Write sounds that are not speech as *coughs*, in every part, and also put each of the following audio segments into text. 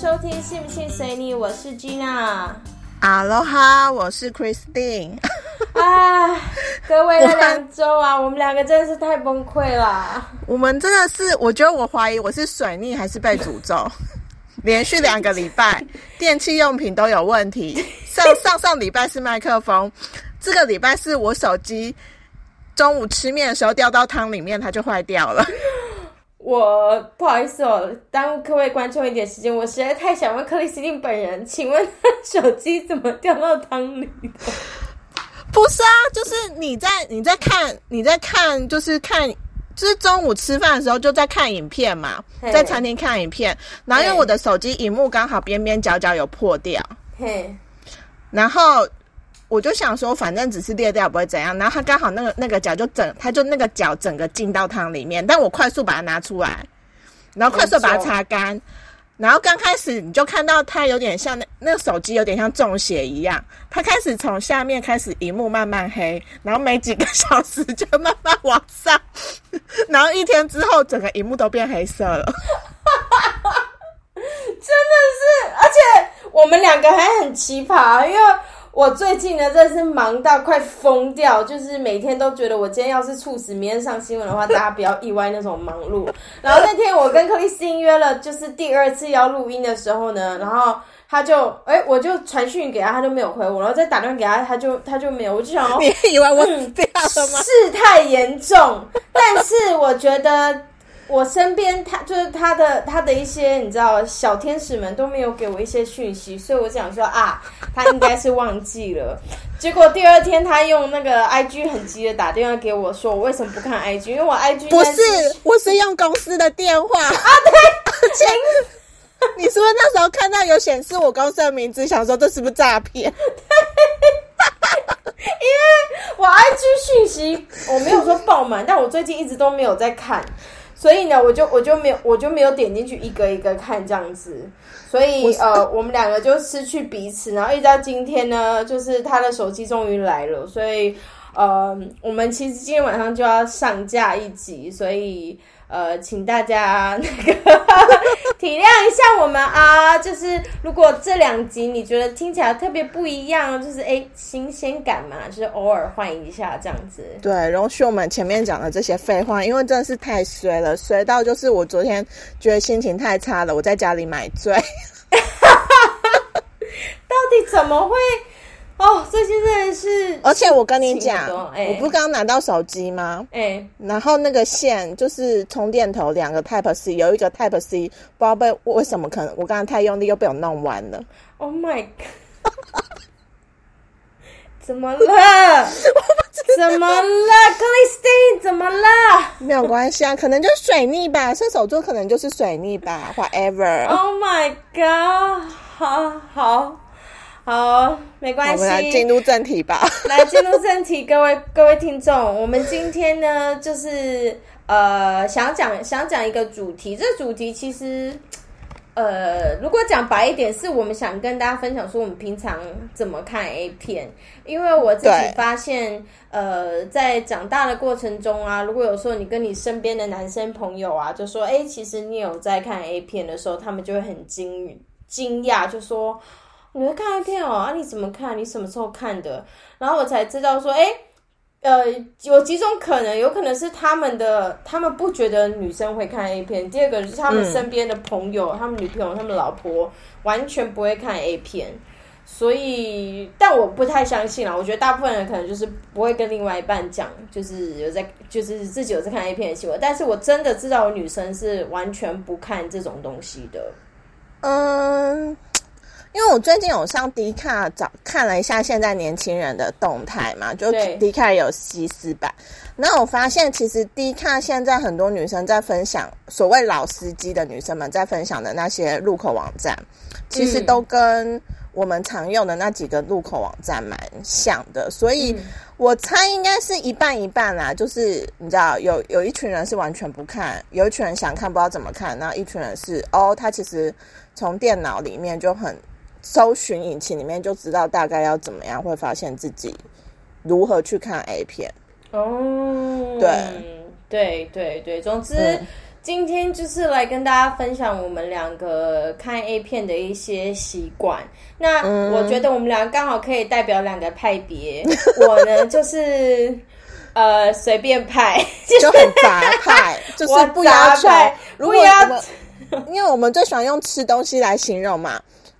收听信不信随你，我是 Gina。哈喽哈，我是 Christine。啊，*laughs* 各位了两周啊，我们两个真的是太崩溃了。我们真的是，我觉得我怀疑我是水逆还是被诅咒，连续两个礼拜电器用品都有问题。*laughs* 上上上礼拜是麦克风，这个礼拜是我手机中午吃面的时候掉到汤里面，它就坏掉了。我不好意思哦，耽误各位观众一点时间。我实在太想问克里斯汀本人，请问他手机怎么掉到汤里的？不是啊，就是你在你在看你在看，就是看，就是中午吃饭的时候就在看影片嘛，在餐厅看影片，然后因为我的手机荧幕刚好边边角角有破掉，嘿，然后。我就想说，反正只是裂掉不会怎样。然后他刚好那个那个脚就整，他就那个脚整个进到汤里面。但我快速把它拿出来，然后快速把它擦干。然后刚开始你就看到它有点像那那个手机有点像中邪一样，它开始从下面开始荧幕慢慢黑，然后没几个小时就慢慢往上，然后一天之后整个荧幕都变黑色了。*laughs* 真的是，而且我们两个还很奇葩，因为。我最近呢，真是忙到快疯掉，就是每天都觉得我今天要是猝死，明天上新闻的话，大家不要意外那种忙碌。然后那天我跟克里斯汀约了，就是第二次要录音的时候呢，然后他就，哎，我就传讯给他，他就没有回我，然后再打电话给他，他就他就没有，我就想，你以为我死掉了吗？事态严重，但是我觉得。我身边他就是他的他的一些你知道小天使们都没有给我一些讯息，所以我想说啊，*laughs* 他应该是忘记了。结果第二天他用那个 I G 很急的打电话给我说，我为什么不看 I G？因为我 I G 不是，我是用公司的电话啊。对，*laughs* 请你是不是那时候看到有显示我公司的名字，想说这是不是诈骗？*laughs* 因为我 I G 讯息我没有说爆满，但我最近一直都没有在看。所以呢，我就我就没有我就没有点进去一个一个看这样子，所以呃，我们两个就失去彼此，然后一直到今天呢，就是他的手机终于来了，所以呃，我们其实今天晚上就要上架一集，所以。呃，请大家那个 *laughs* 体谅一下我们啊，就是如果这两集你觉得听起来特别不一样，就是哎新鲜感嘛，就是偶尔换一下这样子。对，容许我们前面讲的这些废话，因为真的是太衰了，衰到就是我昨天觉得心情太差了，我在家里买醉。*laughs* 到底怎么会？哦，这些真的是，而且我跟你讲，我不是刚刚拿到手机吗？哎，然后那个线就是充电头，两个 Type C，有一个 Type C，不知道被为什么可能我刚刚太用力又被我弄完了。Oh my god！*laughs* 怎么了？怎么了，Christine？怎么了？没有关系啊，可能就是水逆吧，射手座可能就是水逆吧，whatever。Oh my god！好好。好，没关系。我们来进入正题吧。*laughs* 来进入正题，各位各位听众，我们今天呢，就是呃，想讲想讲一个主题。这主题其实，呃，如果讲白一点，是我们想跟大家分享说，我们平常怎么看 A 片。因为我自己发现，呃，在长大的过程中啊，如果有时候你跟你身边的男生朋友啊，就说，哎，其实你有在看 A 片的时候，他们就会很惊惊讶，就说。你会看 A 片哦？啊，你怎么看？你什么时候看的？然后我才知道说，哎，呃，有几种可能，有可能是他们的，他们不觉得女生会看 A 片。第二个是他们身边的朋友，他们女朋友、他们老婆完全不会看 A 片。所以，但我不太相信啦。我觉得大部分人可能就是不会跟另外一半讲，就是有在，就是自己有在看 A 片的行为。但是我真的知道女生是完全不看这种东西的。嗯。因为我最近有上迪卡找看了一下现在年轻人的动态嘛，就迪卡有西斯版，那我发现其实迪卡现在很多女生在分享所谓老司机的女生们在分享的那些入口网站，其实都跟我们常用的那几个入口网站蛮像的，所以我猜应该是一半一半啦。就是你知道有有一群人是完全不看，有一群人想看不知道怎么看，那一群人是哦，他其实从电脑里面就很。搜寻引擎里面就知道大概要怎么样，会发现自己如何去看 A 片。哦，对，对，对，对。总之，今天就是来跟大家分享我们两个看 A 片的一些习惯。那我觉得我们两个刚好可以代表两个派别。*laughs* 我呢就是呃随便派，*laughs* 就很杂派，*laughs* 就是不要求。如果因为我们最喜欢用吃东西来形容嘛。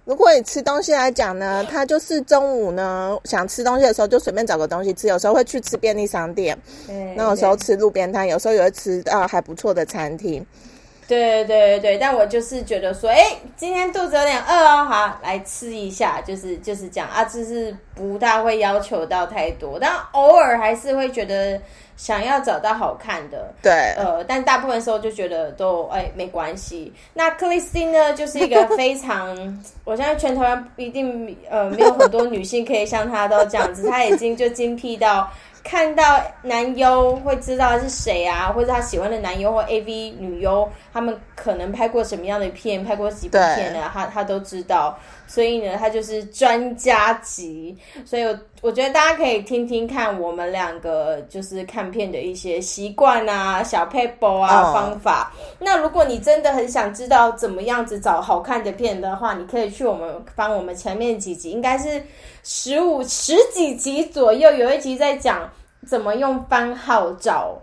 如果你吃东西来讲呢，他就是中午呢想吃东西的时候就随便找个东西吃，有时候会去吃便利商店，那有时候吃路边摊，有时候也会吃到还不错的餐厅。对对对对但我就是觉得说，哎，今天肚子有点饿哦，好来吃一下，就是就是这样啊，就是不大会要求到太多，但偶尔还是会觉得。想要找到好看的，对，呃，但大部分时候就觉得都哎没关系。那克里斯汀呢，就是一个非常，我相信全台湾一定呃没有很多女性可以像她都这样子，她已经就精辟到看到男优会知道是谁啊，或者他喜欢的男优或 AV 女优，他们可能拍过什么样的片，拍过几部片呢？他他都知道。所以呢，他就是专家级，所以我我觉得大家可以听听看我们两个就是看片的一些习惯啊、小 paper 啊方法。那如果你真的很想知道怎么样子找好看的片的话，你可以去去我们翻我们前面几集，应该是十五十几集左右，有一集在讲怎么用番号找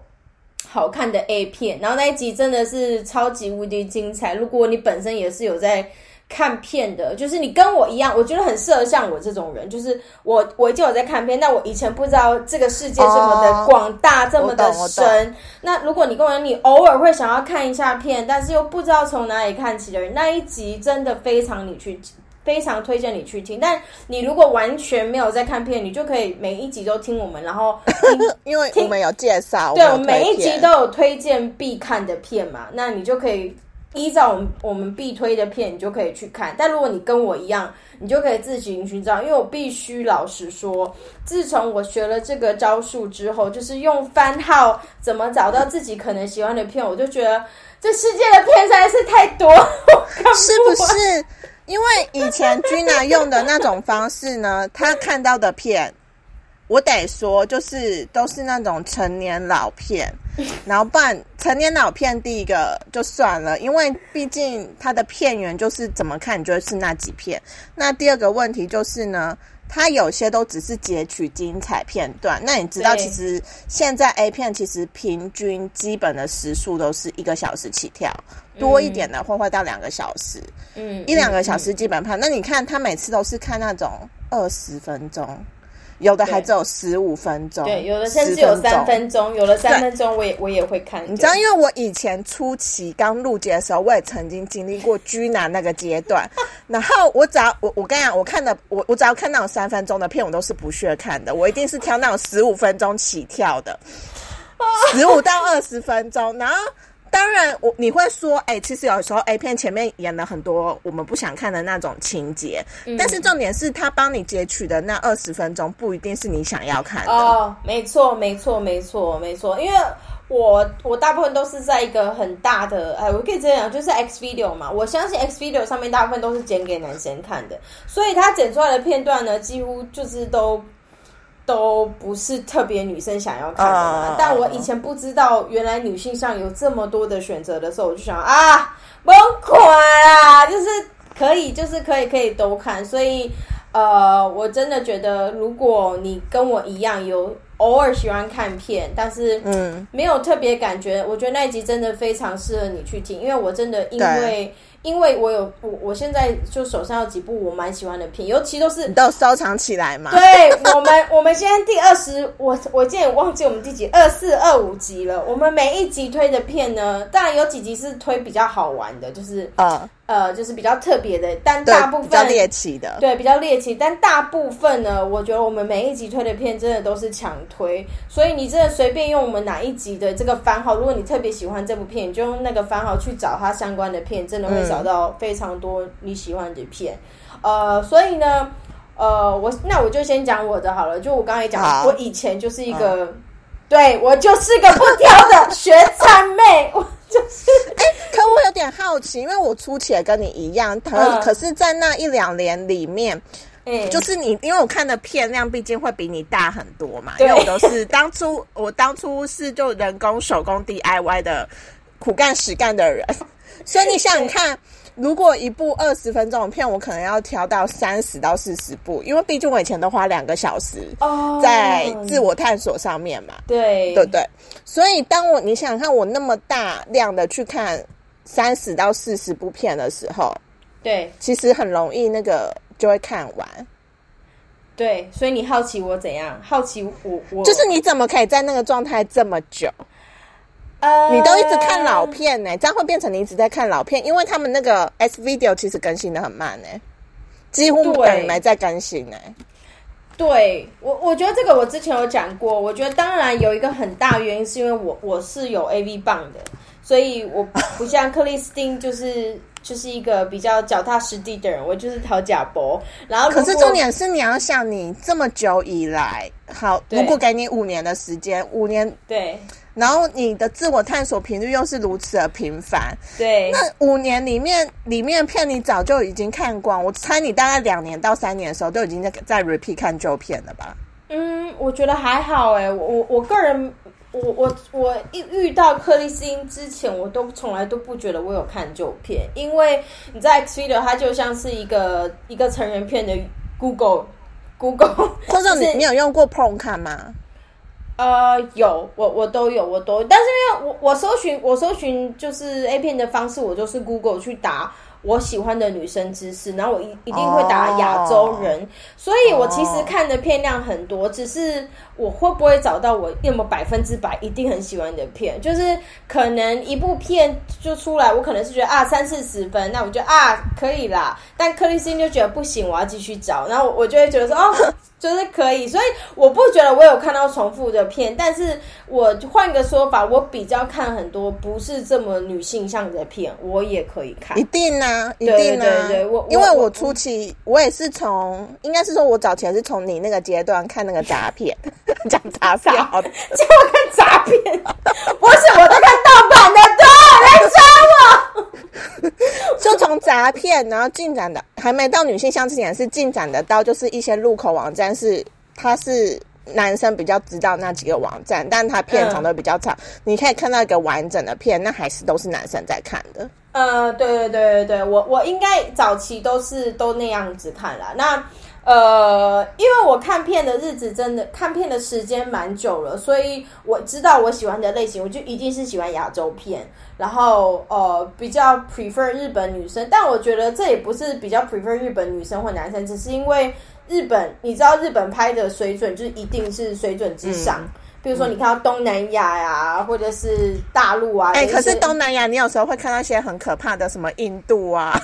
好看的 A 片，然后那一集真的是超级无敌精彩。如果你本身也是有在。看片的，就是你跟我一样，我觉得很适合像我这种人，就是我我已经有在看片，但我以前不知道这个世界这么的广大，这么的深。那如果你跟我你偶尔会想要看一下片，但是又不知道从哪里看起的人，那一集真的非常你去非常推荐你去听。但你如果完全没有在看片，你就可以每一集都听我们，然后 *laughs* 因为我们有介绍，对，我每一集都有推荐必看的片嘛，那你就可以。依照我们我们必推的片，你就可以去看。但如果你跟我一样，你就可以自行寻找。因为我必须老实说，自从我学了这个招数之后，就是用番号怎么找到自己可能喜欢的片，我就觉得这世界的片实在是太多，是不是？因为以前君娜用的那种方式呢，他看到的片。我得说，就是都是那种成年老片，然后办成年老片，第一个就算了，因为毕竟它的片源就是怎么看，你觉得是那几片。那第二个问题就是呢，它有些都只是截取精彩片段。那你知道，其实现在 A 片其实平均基本的时速都是一个小时起跳，多一点的会会到两个小时。嗯，一两个小时基本判。那你看，他每次都是看那种二十分钟。有的还只有十五分钟，对，有的甚至有三分钟，有的三分钟我也我也会看。你知道，因为我以前初期刚入节的时候，我也曾经经历过居男那个阶段。*laughs* 然后我只要我我跟你讲，我看的我我只要看那种三分钟的片，我都是不屑看的，我一定是挑那种十五分钟起跳的，*laughs* 十五到二十分钟，然后。当然，我你会说，哎，其实有时候 A 片前面演了很多我们不想看的那种情节，但是重点是他帮你截取的那二十分钟不一定是你想要看的。哦，没错，没错，没错，没错，因为我我大部分都是在一个很大的，哎，我可以这样讲，就是 X Video 嘛，我相信 X Video 上面大部分都是剪给男生看的，所以他剪出来的片段呢，几乎就是都。都不是特别女生想要看的嘛，但我以前不知道原来女性上有这么多的选择的时候，我就想啊，崩溃啊，就是可以，就是可以，可以都看。所以，呃，我真的觉得，如果你跟我一样有偶尔喜欢看片，但是嗯，没有特别感觉，我觉得那一集真的非常适合你去听，因为我真的因为。因为我有我我现在就手上有几部我蛮喜欢的片，尤其都是都收藏起来嘛。对我们，*laughs* 我们现在第二十，我我今天也忘记我们第几二四二五集了。我们每一集推的片呢，当然有几集是推比较好玩的，就是呃呃，就是比较特别的，但大部分比较猎奇的，对，比较猎奇。但大部分呢，我觉得我们每一集推的片真的都是强推，所以你真的随便用我们哪一集的这个番号，如果你特别喜欢这部片，你就用那个番号去找它相关的片，真的会找到非常多你喜欢的片。呃，所以呢，呃，我那我就先讲我的好了。就我刚才讲，我以前就是一个，对我就是个不挑的学餐妹。我就是，哎，可我有点好奇，因为我初期也跟你一样，可可是，在那一两年里面，嗯，就是你，因为我看的片量毕竟会比你大很多嘛，因为我都是当初 *laughs* 我当初是就人工手工 DIY 的苦干实干的人，*laughs* 所以你想想看，如果一部二十分钟的片，我可能要挑到三十到四十部，因为毕竟我以前都花两个小时哦。在自我探索上面嘛，对。对不对？所以当我你想想看，我那么大量的去看三十到四十部片的时候，对其实很容易那个就会看完。对，所以你好奇我怎样？好奇我我就是你怎么可以在那个状态这么久？呃，你都一直看老片呢、这样会变成你一直在看老片，因为他们那个 S Video 其实更新的很慢呢、几乎对等于没在更新呢、对我，我觉得这个我之前有讲过。我觉得当然有一个很大原因是因为我我是有 AV 棒的，所以我不像克里斯汀就是就是一个比较脚踏实地的人，我就是讨假博。然后可是重点是你要想，你这么久以来，好，对如果给你五年的时间，五年，对然后你的自我探索频率又是如此的频繁，对那五年里面里面的片你早就已经看光，我猜你大概两年到三年的时候都已经在在 repeat 看旧片了吧？嗯，我觉得还好哎，我我我个人。我我我一遇到克里斯汀之前，我都从来都不觉得我有看旧片，因为你在 Twitter 它就像是一个一个成人片的 Google Google，*laughs* 或者你你有用过 Porn 看吗？呃，有，我我都有，我都，但是因为我我搜寻我搜寻就是 A 片的方式，我就是 Google 去打我喜欢的女生知识，然后我一一定会打亚洲人，所以我其实看的片量很多，只是我会不会找到我那么百分之百一定很喜欢的片，就是可能一部片就出来，我可能是觉得啊三四十分，那我觉得啊可以啦，但克里斯汀就觉得不行，我要继续找，然后我就会觉得说哦。就是可以，所以我不觉得我有看到重复的片，但是我换个说法，我比较看很多不是这么女性向的片，我也可以看一。定啊，一定啊！对对对我因为我初期我也是从，应该是说我早前是从你那个阶段看那个杂片，*laughs* 讲杂片好的，结果看杂片，*laughs* 不是我在看盗版的，对，来抓我。*laughs* 就从杂片，然后进展的还没到女性向之前，是进展的到就是一些入口网站是它是。男生比较知道那几个网站，但它片长都比较长，你可以看到一个完整的片，那还是都是男生在看的。呃，对对对对对，我我应该早期都是都那样子看啦。那呃，因为我看片的日子真的看片的时间蛮久了，所以我知道我喜欢的类型，我就一定是喜欢亚洲片，然后呃比较 prefer 日本女生，但我觉得这也不是比较 prefer 日本女生或男生，只是因为日本你知道日本拍的水准就是一定是水准之上。比如说，你看到东南亚呀、或者是大陆啊，哎、可是东南亚你有时候会看到一些很可怕的，什么印度啊，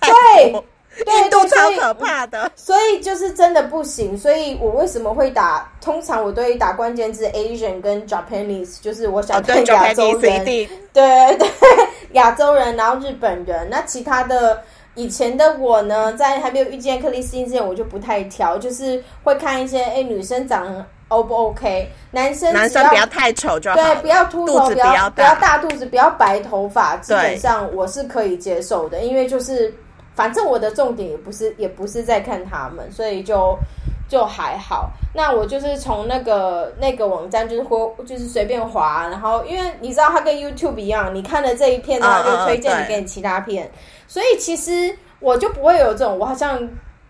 对 *laughs* 印度超可怕的。所以就是真的不行，所以我为什么会打？通常我都会打关键字 Asian 跟 Japanese，就是我想看亚洲人，定 *laughs* 对对，亚洲人，然后日本人，那其他的。以前的我呢，在还没有遇见克里斯汀之前，我就不太挑，就是会看一些哎女生长得 O 不 OK，男生只男生不要太丑就好，对，不要秃头，不要不要大。肚子，不要白头发，基本上我是可以接受的，因为就是反正我的重点也不是也不是在看他们，所以就就还好。那我就是从那个那个网站就是或就是随便滑，然后因为你知道它跟 YouTube 一样，你看了这一片，然后嗯嗯就推荐你给你其他片，所以其实我就不会有这种我好像。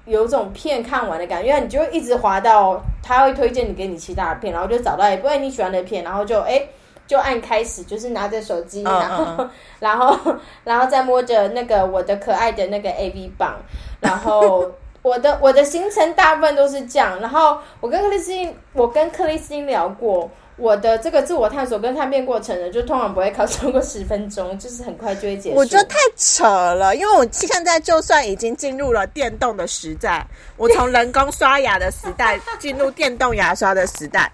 有种片看完的感觉，因为你就会一直滑到，他会推荐你给你其他的片，然后就找到一部哎你喜欢的片，然后就哎就按开始，就是拿着手机，嗯然后嗯 *laughs* 然后然后再摸着那个我的可爱的那个 A V 棒，然后 *laughs* 我的我的行程大部分都是这样，然后我跟克里斯汀，我跟克里斯汀聊过。我的这个自我探索跟探变过程呢，就通常不会靠超过十分钟，*laughs* 就是很快就会结束。我觉得太扯了，因为我现在就算已经进入了电动的时代，我从人工刷牙的时代进入电动牙刷的时代，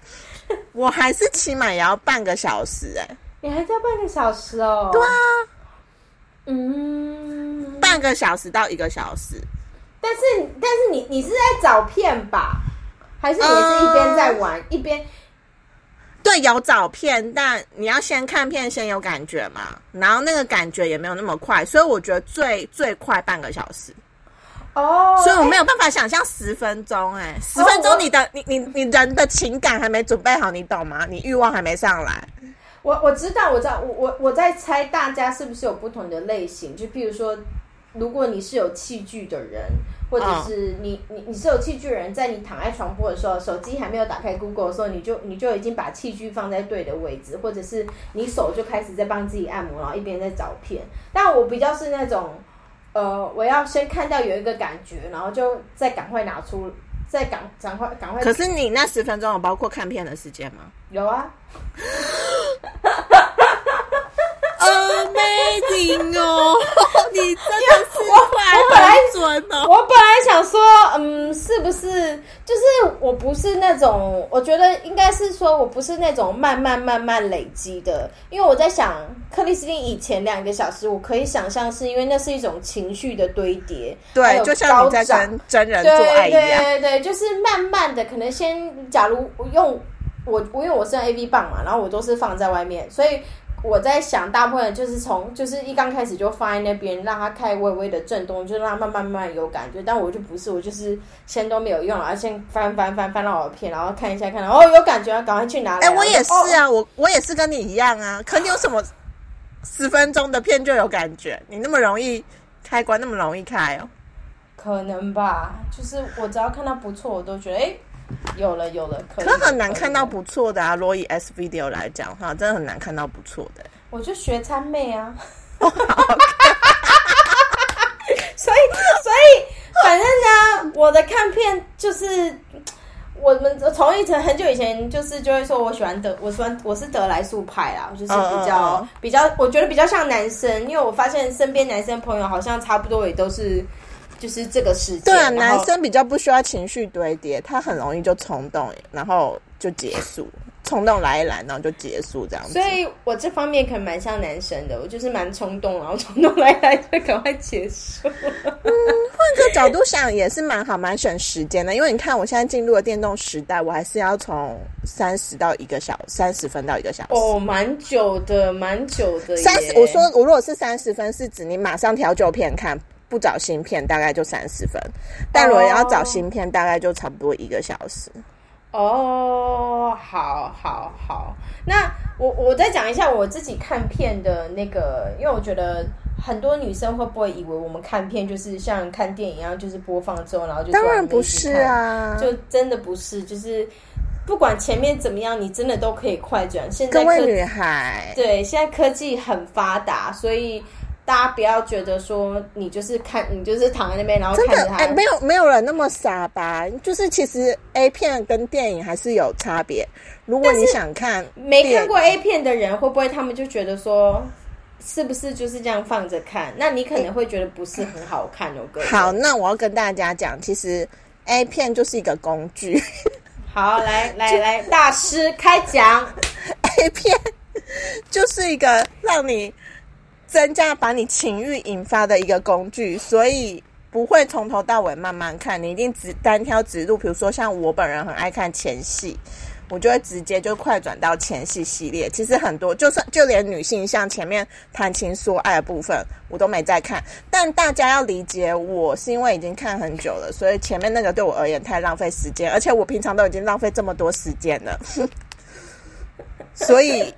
我还是起码也要半个小时哎、你还要半个小时哦？对啊，嗯，半个小时到一个小时。但是但是你你是在找片吧？还是你是一边在玩、一边？对，有找片，但你要先看片，先有感觉嘛。然后那个感觉也没有那么快，所以我觉得最最快半个小时。哦，所以我没有办法想象十分钟、哎，十分钟你的你你你人的情感还没准备好，你懂吗？你欲望还没上来。我我知道，我知道，我我我在猜大家是不是有不同的类型？就比如说，如果你是有器具的人，或者是你你你是有器具的人，在你躺在床铺的时候，手机还没有打开 Google 的时候，你就你就已经把器具放在对的位置，或者是你手就开始在帮自己按摩，然后一边在找片。但我比较是那种，呃，我要先看到有一个感觉，然后就再赶快拿出，再赶赶快赶快。可是你那十分钟有包括看片的时间吗？有啊。*laughs* Amazing 哦！*laughs* 你真的是快很准哦！我本来想说，嗯，是不是就是我不是那种？我觉得应该是说我不是那种慢慢慢慢累积的，因为我在想，克里斯汀以前两个小时，我可以想象是因为那是一种情绪的堆叠，对，就像你在跟真人做爱一样，对对对，就是慢慢的，可能先假如用我，因为我是 A V 棒嘛，然后我都是放在外面，所以。我在想，大部分就是从就是一刚开始就放在那边，让它开微微的震动，就让它慢慢慢慢有感觉。但我就不是，我就是先都没有用，然后先翻翻翻翻到我的片，然后看一下，看到哦有感觉，赶快去拿。哎，我也是啊，我我也是跟你一样啊。可你有什么十分钟的片就有感觉？你那么容易开关，那么容易开哦？可能吧，就是我只要看到不错，我都觉得哎。有了有了，可很难看到不错的啊。罗以 S video 来讲哈，真的很难看到不错的。我就学餐妹啊，*laughs* *laughs* 所以所以反正呢，我的看片就是我们从一层很久以前就是就会说我喜欢德，我喜欢我是德莱素派啦，就是比较比较，我觉得比较像男生，因为我发现身边男生朋友好像差不多也都是。就是这个时间，对啊，男生比较不需要情绪堆叠，他很容易就冲动，然后就结束，冲动来一来，然后就结束这样子。所以我这方面可能蛮像男生的，我就是蛮冲动，然后冲动来来就赶快结束。嗯，换个角度想也是蛮好，蛮省时间的。因为你看，我现在进入了电动时代，我还是要从三十到一个小三十分到一个小时。哦，蛮久的，蛮久的。三十，我说我如果是三十分，是指你马上调旧片看。不找芯片大概就三十分，但如果要找芯片，大概就差不多一个小时。哦，好，好，好。那我我再讲一下我自己看片的那个，因为我觉得很多女生会不会以为我们看片就是像看电影一样，就是播放之后然后就当然不是啊，就真的不是，就是不管前面怎么样，你真的都可以快转。现在各位女孩，对，现在科技很发达，所以。大家不要觉得说你就是看你就是躺在那边，然后看着他。哎，没有没有人那么傻吧？就是其实 A 片跟电影还是有差别。如果你想看没看过 A 片的人，会不会他们就觉得说，是不是就是这样放着看？那你可能会觉得不是很好看哦，哥。好，那我要跟大家讲，其实 A 片就是一个工具。好，来来来，大师开讲。*laughs* A 片就是一个让你。增加把你情欲引发的一个工具，所以不会从头到尾慢慢看，你一定只单挑直入。比如说像我本人很爱看前戏，我就会直接就快转到前戏系列。其实很多，就算就连女性像前面谈情说爱的部分，我都没在看。但大家要理解，我是因为已经看很久了，所以前面那个对我而言太浪费时间，而且我平常都已经浪费这么多时间了，所以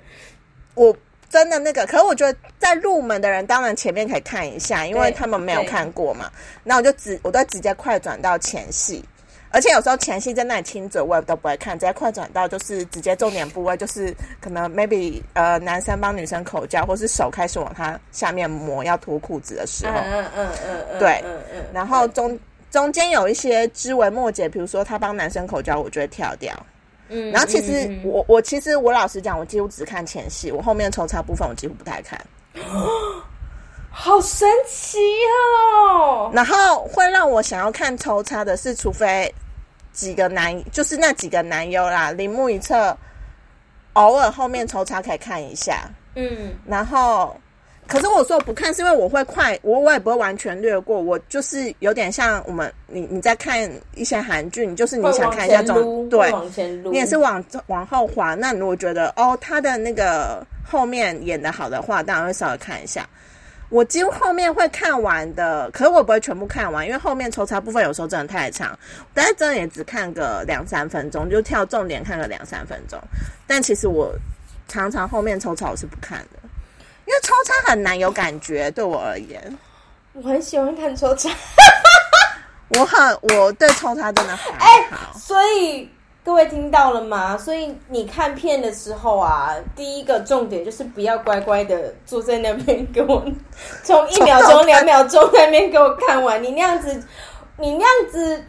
我。真的那个，可是我觉得在入门的人，当然前面可以看一下，因为他们没有看过嘛。那我就直，我都直接快转到前戏，而且有时候前戏在那里亲嘴，我也都不会看，直接快转到就是直接重点部位，就是可能 maybe 呃男生帮女生口交，或是手开始往他下面磨要脱裤子的时候，嗯嗯嗯嗯，对，嗯嗯，然后中中间有一些枝微末节，比如说他帮男生口交，我就会跳掉。嗯，然后其实我我其实我老实讲，我几乎只看前戏，我后面抽插部分我几乎不太看。*gasps* 好神奇哦！然后会让我想要看抽插的是，除非几个男，就是那几个男优啦，铃木一侧，偶尔后面抽插可以看一下。嗯，然后。可是我说我不看，是因为我会快，我我也不会完全略过。我就是有点像我们，你你在看一些韩剧，你就是你想看一下种对，你也是往往后滑。那如果觉得哦，他的那个后面演的好的话，当然会稍微看一下。我几乎后面会看完的，可是我不会全部看完，因为后面抽查部分有时候真的太长，但是真的也只看个两三分钟，就跳重点看个两三分钟。但其实我。常常后面抽查我是不看的，因为抽插很难有感觉，对我而言。我很喜欢看抽插，*laughs* 我很我对抽插真的很好，所以各位听到了吗？所以你看片的时候啊，第一个重点就是不要乖乖的坐在那边给我从一秒钟、两秒钟那边给我看完，你那样子，你那样子，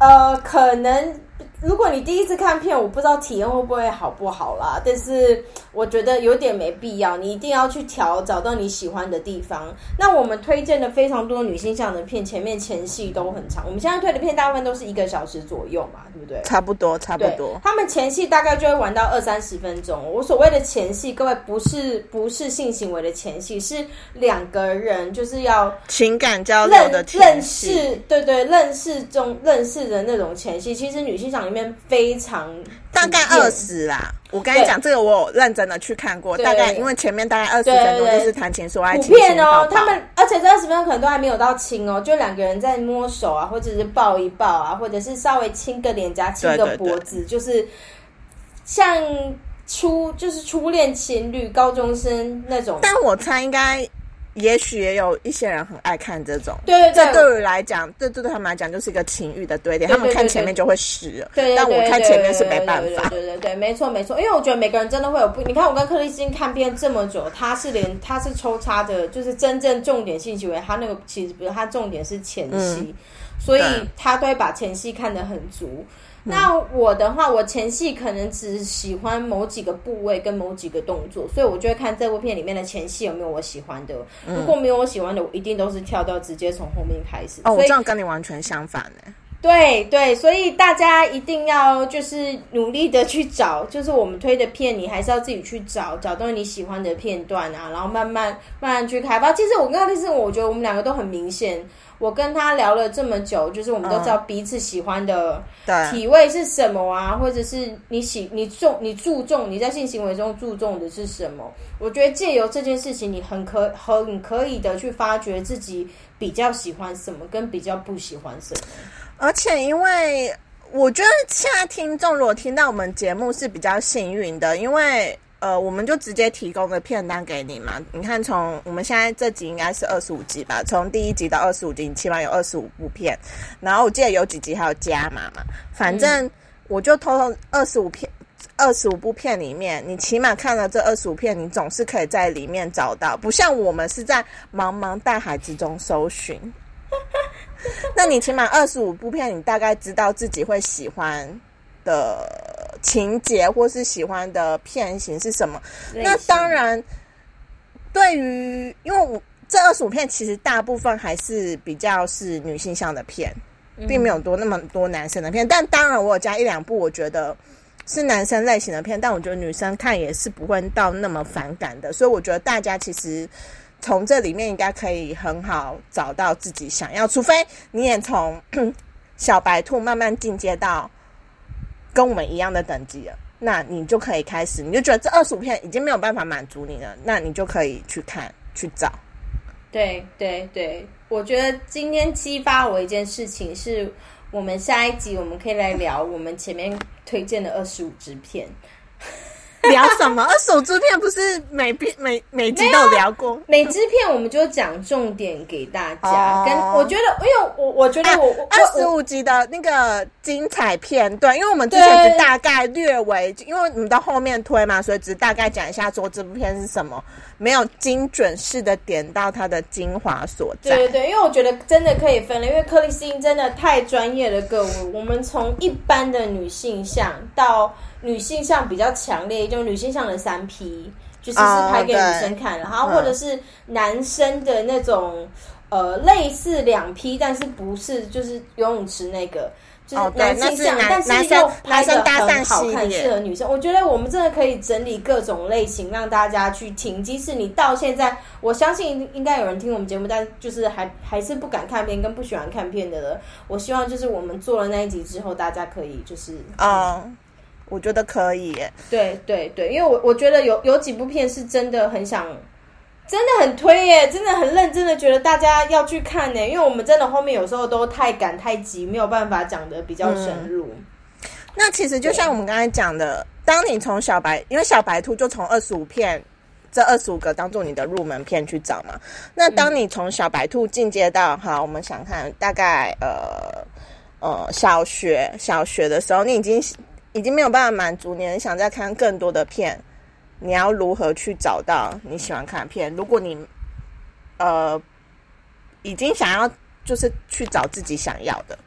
呃，可能。如果你第一次看片，我不知道体验会不会好不好啦。但是我觉得有点没必要，你一定要去调，找到你喜欢的地方。那我们推荐的非常多女性向的片，前面前戏都很长。我们现在推的片大部分都是一个小时左右嘛，对不对？差不多，差不多。他们前戏大概就会玩到二三十分钟。我所谓的前戏，各位不是不是性行为的前戏，是两个人就是要情感交流的认识，对对，认识中认识的那种前戏。其实女性向。里面非常大概二十啦，我跟你讲，这个我有认真的去看过，大概因为前面大概二十分钟就是谈情说爱、情，片哦，他们而且这二十分钟可能都还没有到亲哦，就两个人在摸手啊，或者是抱一抱啊，或者是稍微亲个脸颊、亲个脖子，就是像初就是初恋情侣、高中生那种。但我猜应该。也许也有一些人很爱看这种，对对对，这对于来讲，这对对他们来讲就是一个情欲的堆叠，他们看前面就会湿，对但我看前面是没办法，对对对，没错没错，因为我觉得每个人真的会有不，你看我跟克里斯汀看片这么久，他是连他是抽插的，就是真正重点性行为，他那个其实不是他重点是前戏，所以他都会把前戏看得很足。那我的话，我前戏可能只喜欢某几个部位跟某几个动作，所以我就会看这部片里面的前戏有没有我喜欢的。如果没有我喜欢的，我一定都是跳到直接从后面开始。哦，我这样跟你完全相反呢。对对，所以大家一定要就是努力的去找，就是我们推的片，你还是要自己去找，找到你喜欢的片段啊，然后慢慢慢慢去开发。其实我跟他就是我觉得我们两个都很明显。我跟他聊了这么久，就是我们都知道彼此喜欢的体位是什么啊，或者是你喜你重你注重你在性行为中注重的是什么？我觉得借由这件事情，你很可很可以的去发掘自己比较喜欢什么，跟比较不喜欢什么。而且，因为我觉得现在听众如果听到我们节目是比较幸运的，因为。呃，我们就直接提供个片单给你嘛。你看，从我们现在这集应该是二十五集吧，从第一集到二十五集，你起码有二十五部片。然后我记得有几集还有加码嘛。反正我就偷偷二十五片，二十五部片里面，你起码看了这二十五片，你总是可以在里面找到。不像我们是在茫茫大海之中搜寻。*laughs* 那你起码二十五部片，你大概知道自己会喜欢的。情节或是喜欢的片型是什么？那当然，对于因为我这二十五片其实大部分还是比较是女性向的片，并没有多那么多男生的片。但当然，我有加一两部我觉得是男生类型的片，但我觉得女生看也是不会到那么反感的。所以我觉得大家其实从这里面应该可以很好找到自己想要，除非你也从 *clears throat* 小白兔慢慢进阶到。跟我们一样的等级了，那你就可以开始，你就觉得这二十五片已经没有办法满足你了，那你就可以去看去找。对对对，我觉得今天激发我一件事情，是我们下一集我们可以来聊我们前面推荐的二十五支片。聊什么？*laughs* 二手支片不是每片每每集都聊过？每支片我们就讲重点给大家。跟我觉得，因为我我觉得我二十五集的那个精彩片段，因为我们之前只大概略为，因为你们到后面推嘛，所以只大概讲一下说这部片是什么，没有精准式的点到它的精华所在。对对对，因为我觉得真的可以分了，因为克里斯汀真的太专业了，各位。我们从一般的女性向到。女性向比较强烈，就女性向的三 P，就是是拍给女生看，然后或者是男生的那种，呃，类似两 P，但是不是就是游泳池那个，就是男性向，但是又拍的很好看，适合女生。我觉得我们真的可以整理各种类型，让大家去听。即使你到现在，我相信应该有人听我们节目，但就是还还是不敢看片，跟不喜欢看片的了。我希望就是我们做了那一集之后，大家可以就是啊。我觉得可以，对对对，因为我我觉得有有几部片是真的很想，真的很推耶，真的很认真的觉得大家要去看呢，因为我们真的后面有时候都太赶太急，没有办法讲的比较深入。那其实就像我们刚才讲的，当你从小白，因为小白兔就从二十五片这二十五个当做你的入门片去找嘛。那当你从小白兔进阶到哈，我们想看大概呃呃小学小学的时候，你已经已经没有办法满足你，想再看更多的片，你要如何去找到你喜欢看的片？如果你呃已经想要就是去找自己想要的。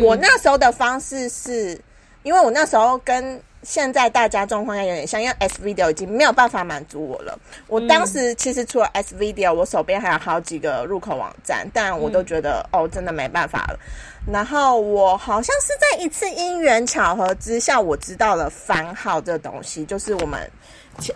我那时候的方式是，因为我那时候跟现在大家状况要有点像，因为 S Video 已经没有办法满足我了。我当时其实除了 S Video，我手边还有好几个入口网站，但我都觉得哦，真的没办法了。然后我好像是在一次因缘巧合之下，我知道了番号这东西，就是我们。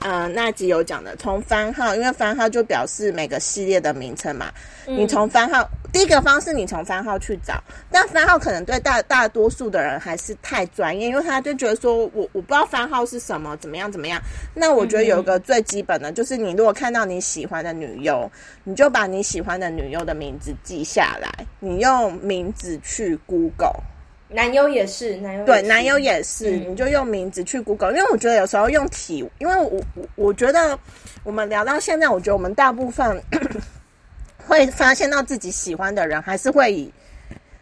呃，那集有讲的，从番号，因为番号就表示每个系列的名称嘛。你从番号，第一个方式，你从番号去找，但番号可能对大大多数的人还是太专业，因为他就觉得说我我不知道番号是什么，怎么样怎么样。那我觉得有一个最基本的，就是你如果看到你喜欢的女优，你就把你喜欢的女优的名字记下来，你用名字去 Google。男优也是，男优对，男优也是，你就用名字去 Google，因为我觉得有时候用体，因为我我我觉得我们聊到现在，我觉得我们大部分 *coughs* 会发现到自己喜欢的人，还是会以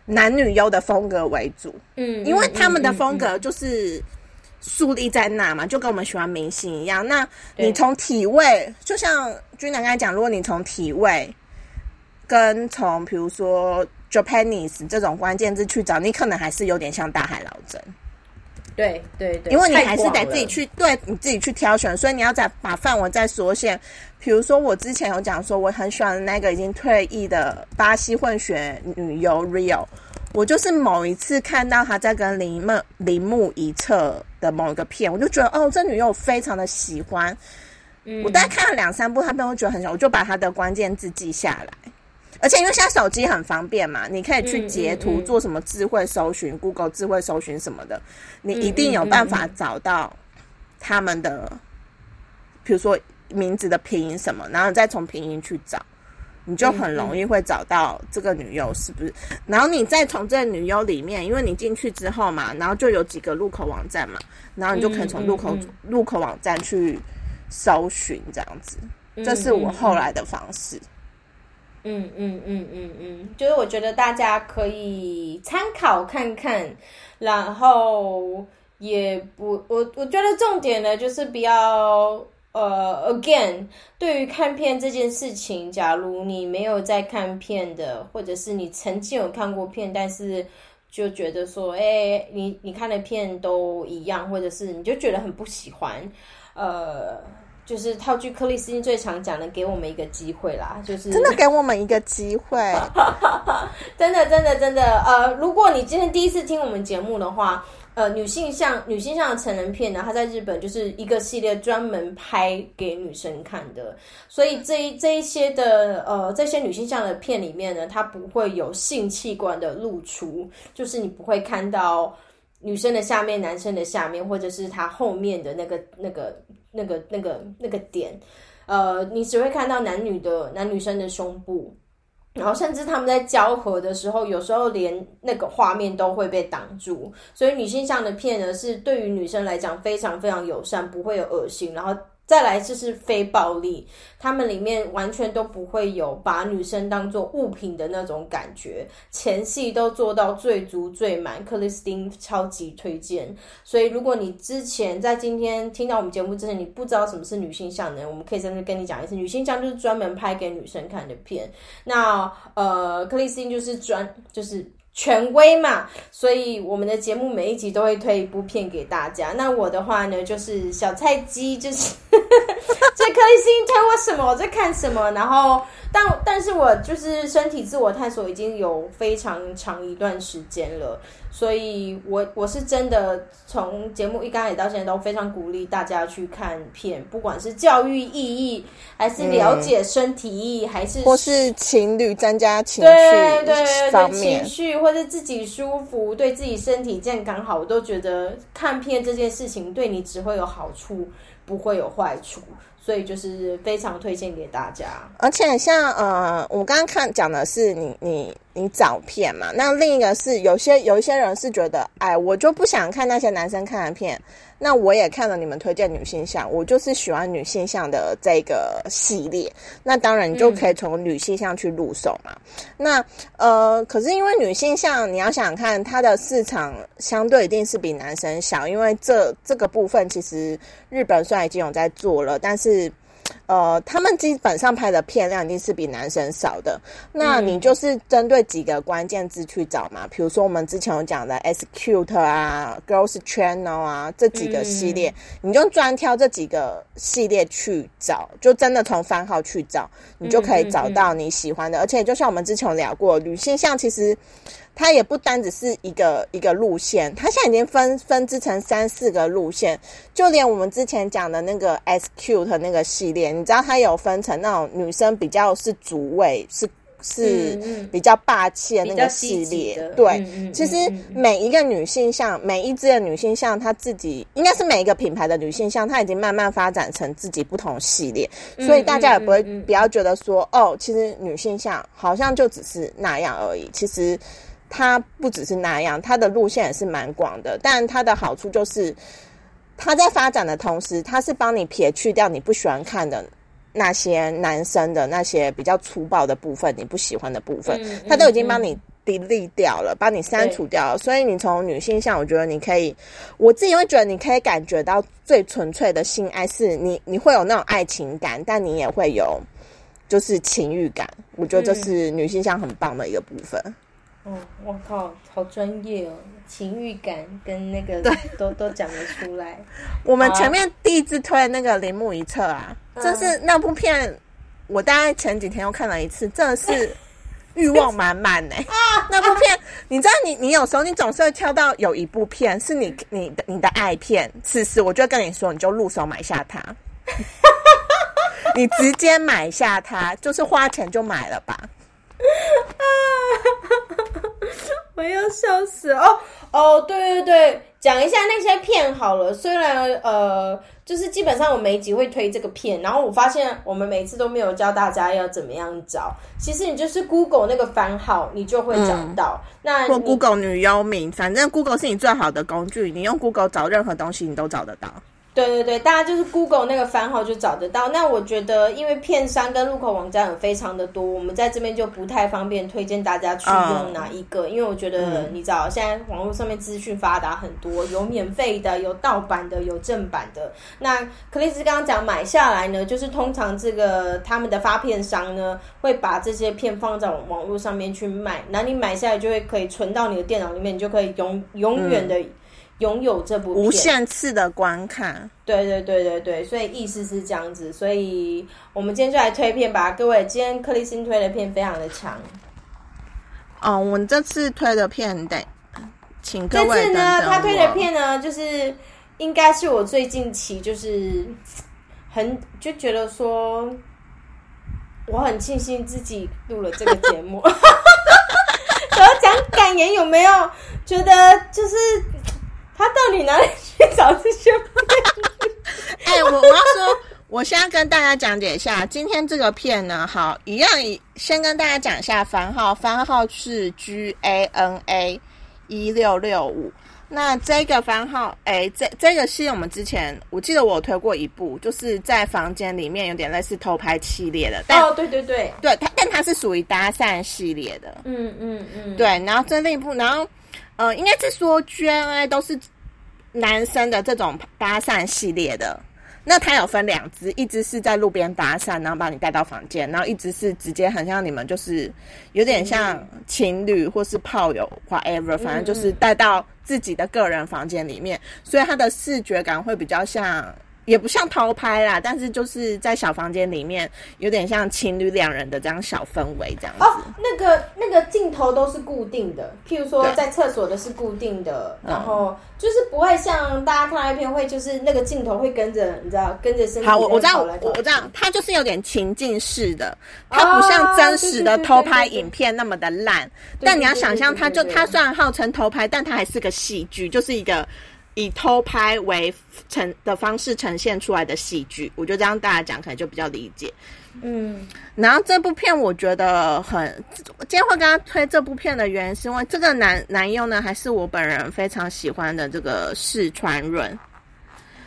男女优的风格为主，嗯，因为他们的风格就是树立在那嘛，就跟我们喜欢明星一样。那你从体位，就像君南刚才讲，如果你从体位跟从比如说。Japanese 这种关键字去找，你可能还是有点像大海捞针。对对对，因为你还是得自己去，对你自己去挑选，所以你要再把范围再缩限。比如说，我之前有讲说，我很喜欢那个已经退役的巴西混血女优 Rio，我就是某一次看到她在跟铃木铃木一侧的某一个片，我就觉得哦，这女优非常的喜欢。嗯，我大概看了两三部她都会觉得很喜欢，我就把她的关键字记下来。而且因为现在手机很方便嘛，你可以去截图做什么智慧搜寻，Google 智慧搜寻什么的，你一定有办法找到他们的，比如说名字的拼音什么，然后再从拼音去找，你就很容易会找到这个女优是不是？然后你再从这个女优里面，因为你进去之后嘛，然后就有几个入口网站嘛，然后你就可以从入口入口网站去搜寻这样子，这是我后来的方式。嗯嗯嗯嗯嗯，就是我觉得大家可以参考看看，然后也不我我觉得重点呢就是不要呃，again，对于看片这件事情，假如你没有在看片的，或者是你曾经有看过片，但是就觉得说，哎，你你看的片都一样，或者是你就觉得很不喜欢，呃。就是套句克里斯汀最常讲的，给我们一个机会啦，就是真的给我们一个机会，*laughs* 真的真的真的，呃，如果你今天第一次听我们节目的话，呃，女性向女性向的成人片呢，它在日本就是一个系列专门拍给女生看的，所以这一这一些的呃这些女性向的片里面呢，它不会有性器官的露出，就是你不会看到女生的下面、男生的下面，或者是他后面的那个那个。那个、那个、那个点，呃，你只会看到男女的男女生的胸部，然后甚至他们在交合的时候，有时候连那个画面都会被挡住。所以女性向的片呢，是对于女生来讲非常非常友善，不会有恶心，然后。再来就是非暴力，他们里面完全都不会有把女生当做物品的那种感觉，前戏都做到最足最满。克里斯汀超级推荐，所以如果你之前在今天听到我们节目之前，你不知道什么是女性向呢，我们可以在这跟你讲一次，女性向就是专门拍给女生看的片。那呃，克里斯汀就是专就是。权威嘛，所以我们的节目每一集都会推一部片给大家。那我的话呢，就是小菜鸡，就是最开心推我什么我在看什么。然后，但但是我就是身体自我探索已经有非常长一段时间了。所以，我我是真的从节目一开始到现在都非常鼓励大家去看片，不管是教育意义，还是了解身体意义，还是或是情侣增加情绪对对对情绪，或者自己舒服，对自己身体健康好，我都觉得看片这件事情对你只会有好处，不会有坏处。所以就是非常推荐给大家。而且像呃，我刚刚看讲的是你你。你找片嘛。那另一个是有些有一些人是觉得，哎，我就不想看那些男生看的片。那我也看了你们推荐女性向，我就是喜欢女性向的这个系列。那当然，你就可以从女性向去入手嘛。那呃，可是因为女性向，你要想看它的市场相对一定是比男生小，因为这这个部分其实日本虽然已经有在做了，但是。呃，他们基本上拍的片量一定是比男生少的。那你就是针对几个关键字去找嘛，比如说我们之前有讲的 S Cute 啊、Girls Channel 啊这几个系列，你就专挑这几个系列去找，就真的从番号去找，你就可以找到你喜欢的。而且就像我们之前有聊过，女性像其实。它也不单只是一个一个路线，它现在已经分分支成三四个路线，就连我们之前讲的那个 S Cute 那个系列，你知道它有分成那种女生比较是主位，是是比较霸气的那个系列。对，其实每一个女性像每一支的女性像，她自己应该是每一个品牌的女性像，它已经慢慢发展成自己不同系列，所以大家也不会不要觉得说哦，其实女性像好像就只是那样而已，其实。它不只是那样，它的路线也是蛮广的。但它的好处就是，它在发展的同时，它是帮你撇去掉你不喜欢看的那些男生的那些比较粗暴的部分，你不喜欢的部分，它都已经帮你 delete 掉了，帮你删除掉了。所以你从女性向，我觉得你可以，我自己会觉得你可以感觉到最纯粹的性爱，是你你会有那种爱情感，但你也会有就是情欲感。我觉得这是女性向很棒的一个部分。哦，我靠，好专业哦！情欲感跟那个都都讲得出来。*laughs* 我们前面第一次推那个铃木一侧啊，这是那部片，我大概前几天又看了一次，真的是 *laughs* 欲望满满呢。那部片，你知道，你你有时候你总是会挑到有一部片是你你的你的爱片，此时我就跟你说，你就入手买下它，*laughs* 你直接买下它，就是花钱就买了吧。*laughs* 我要笑死哦哦，对对对，讲一下那些片好了。虽然呃，就是基本上我每一集会推这个片，然后我发现我们每次都没有教大家要怎么样找。其实你就是 Google 那个番号，你就会找到。那或 Google 女优名，反正 Google 是你最好的工具，你用 Google 找任何东西，你都找得到。对对对，大家就是 Google 那个番号就找得到。那我觉得，因为片商跟入口网站有非常的多，我们在这边就不太方便推荐大家去用哪一个。因为我觉得，你知道，现在网络上面资讯发达很多，有免费的，有盗版的，有正版的。那克里斯刚刚讲买下来呢，就是通常这个他们的发片商呢，会把这些片放在网络上面去卖。那你买下来就会可以存到你的电脑里面，你就可以永永远的。拥有这部无限次的观看，对对对对对，所以意思是这样子，所以我们今天就来推片吧，各位，今天克里斯推的片非常的强。哦，我们这次推的片得请各位。这次呢，他推的片呢，就是应该是我最近期就是很就觉得说，我很庆幸自己录了这个节目。*laughs* 我要讲感言，有没有觉得就是？他到底哪里去找这些？哎，我我要说，我现在跟大家讲解一下，今天这个片呢，好，一样，先跟大家讲一下番号，番号是 G A N A 一六六五。那这个番号，哎，这这个是我们之前，我记得我有推过一部，就是在房间里面有点类似偷拍系列的。哦，对对对，对它，但它是属于搭讪系列的。嗯嗯嗯，对，然后这另一部，然后。呃，应该是说 G N A 都是男生的这种搭讪系列的。那它有分两只，一只是在路边搭讪，然后把你带到房间，然后一只是直接很像你们，就是有点像情侣或是炮友，whatever，反正就是带到自己的个人房间里面，所以它的视觉感会比较像。也不像偷拍啦，但是就是在小房间里面，有点像情侣两人的这样小氛围这样子。哦，那个那个镜头都是固定的，譬如说在厕所的是固定的，然后就是不会像大家看那片会，就是那个镜头会跟着，你知道，跟着身体。好，我我知道，我我知道，它就是有点情境式的，它不像真实的偷拍影片那么的烂。但你要想象，它就它虽然号称偷拍，但它还是个戏剧，就是一个。以偷拍为呈的方式呈现出来的戏剧，我觉得这样大家讲可能就比较理解。嗯，然后这部片我觉得很，今天会跟他推这部片的原因，是因为这个男男优呢，还是我本人非常喜欢的这个四川润。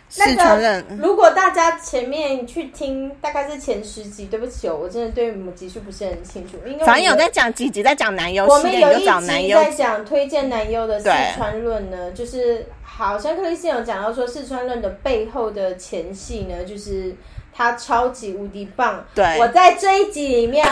四川润，如果大家前面去听，大概是前十集，对不起哦，我真的对母集数不是很清楚。因为反正有在讲几集，在讲男优，我们有一集在讲推荐男优的四川论呢，就是好像克里斯有讲到说四川论的背后的前戏呢，就是他超级无敌棒。对，我在这一集里面。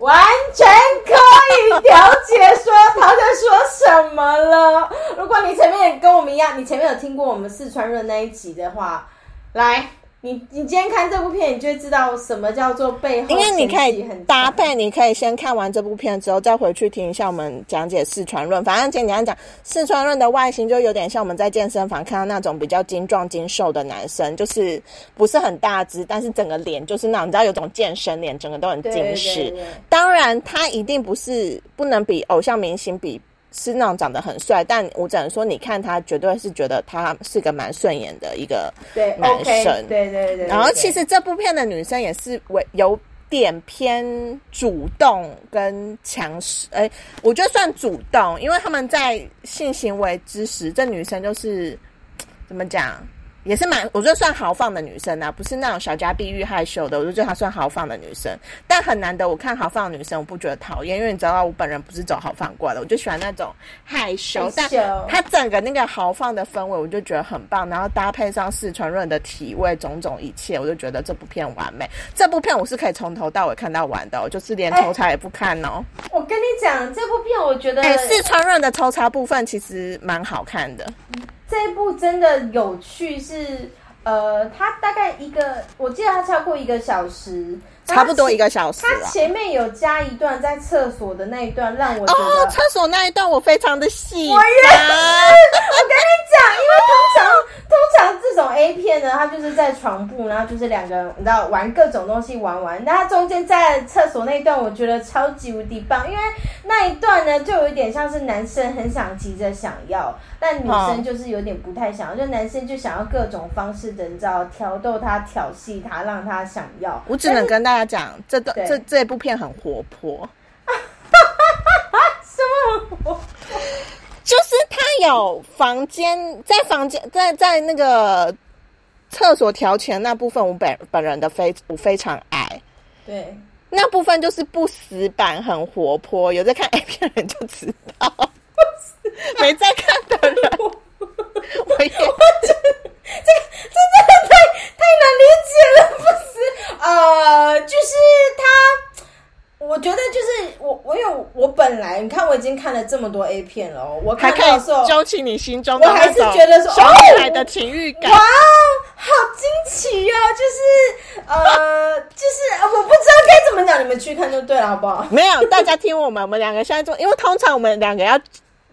完全可以调解说他在说什么了。如果你前面也跟我们一样，你前面有听过我们四川人那一集的话，来。你你今天看这部片，你就会知道什么叫做背后。因为你可以搭配，你可以先看完这部片之后，再回去听一下我们讲解四川论。反正简单讲，四川论的外形就有点像我们在健身房看到那种比较精壮精瘦的男生，就是不是很大只，但是整个脸就是那种你知道有种健身脸，整个都很精实。当然，他一定不是不能比偶像明星比。是那种长得很帅，但我只能说，你看他绝对是觉得他是个蛮顺眼的一个男生。对对对。然后其实这部片的女生也是为有点偏主动跟强势，哎，我觉得算主动，因为他们在性行为之时，这女生就是怎么讲？也是蛮，我觉得算豪放的女生啊，不是那种小家碧玉害羞的，我就觉得她算豪放的女生。但很难得，我看豪放的女生，我不觉得讨厌，因为你知道我本人不是走豪放过来的，我就喜欢那种害羞。但她整个那个豪放的氛围，我就觉得很棒。然后搭配上四川润的体味，种种一切，我就觉得这部片完美。这部片我是可以从头到尾看到完的，我就是连抽查也不看哦。我跟你讲，这部片我觉得，哎，四川润的抽查部分其实蛮好看的。这一部真的有趣，是呃，它大概一个，我记得它超过一个小时，差不多一个小时。他前面有加一段在厕所的那一段，让我觉得厕所那一段我非常的喜欢。我跟你讲，因为通常通常这种 A 片呢，它就是在床铺，然后就是两个人你知道玩各种东西玩玩，那它中间在厕所那一段，我觉得超级无敌棒，因为那一段呢，就有一点像是男生很想急着想要。但女生就是有点不太想要，就男生就想要各种方式的，你知道，挑逗他、调戏他，让他想要。我只能跟大家讲，这段这这部片很活泼。*laughs* 什么活泼？就是他有房间，在房间，在在那个厕所调钱那部分，我本本人的非我非常爱。对，那部分就是不死板，很活泼。有在看 *laughs* A 片人就知道。没在看的人，*laughs* 我也这这这真的太太难理解了，不是？呃，就是他，我觉得就是我，我有我本来你看我已经看了这么多 A 片了，我看到时候揪起你心中，我还是觉得说哦，来的情欲感，哇，好惊奇哦！就是呃，*laughs* 就是我不知道该怎么讲，你们去看就对了，好不好？没有，大家听我们，我们两个现在做，因为通常我们两个要。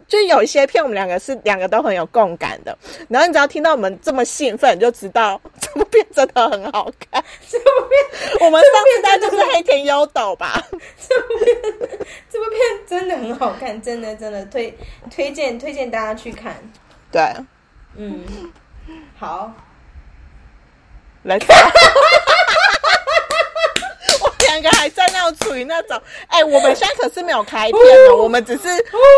就有一些片，我们两个是两个都很有共感的。然后你只要听到我们这么兴奋，就知道这部片真的很好看。这部片，我们上次带就是黑田优斗吧。这部片，这部片真的很好看，真的真的推推荐推荐大家去看。对，嗯，好，来。两个还在那处于那种，哎，我们现在可是没有开片的，我们只是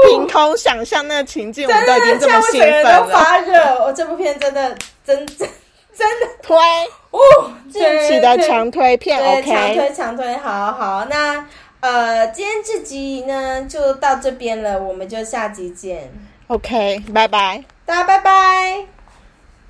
凭空想象那个情境，我们都已经这么兴奋了。发热，我这部片真的真真真的推哦，近期的强推片，OK，强推强推，好好。那呃，今天这集呢就到这边了，我们就下集见。OK，拜拜，大家拜拜。